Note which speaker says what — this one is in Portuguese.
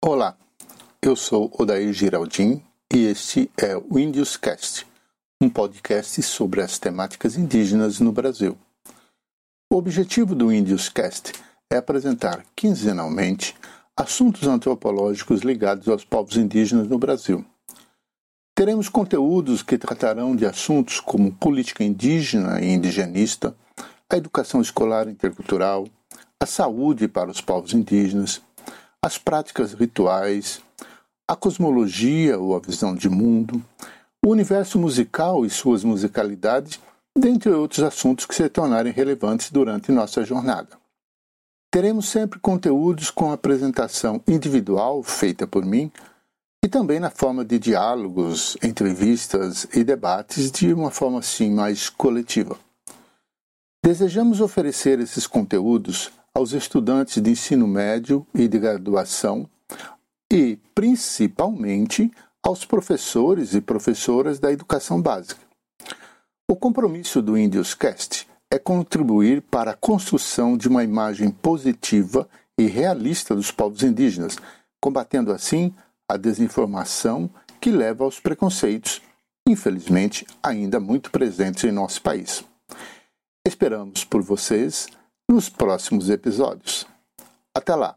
Speaker 1: Olá, eu sou Odair Giraldin e este é o Índios Cast, um podcast sobre as temáticas indígenas no Brasil. O objetivo do Índios Cast é apresentar quinzenalmente assuntos antropológicos ligados aos povos indígenas no Brasil. Teremos conteúdos que tratarão de assuntos como política indígena e indigenista, a educação escolar intercultural, a saúde para os povos indígenas, as práticas rituais, a cosmologia ou a visão de mundo, o universo musical e suas musicalidades, dentre outros assuntos que se tornarem relevantes durante nossa jornada. Teremos sempre conteúdos com apresentação individual feita por mim e também na forma de diálogos, entrevistas e debates de uma forma assim mais coletiva. Desejamos oferecer esses conteúdos aos estudantes de ensino médio e de graduação e, principalmente, aos professores e professoras da educação básica. O compromisso do Cast é contribuir para a construção de uma imagem positiva e realista dos povos indígenas, combatendo assim a desinformação que leva aos preconceitos, infelizmente ainda muito presentes em nosso país. Esperamos por vocês nos próximos episódios. Até lá!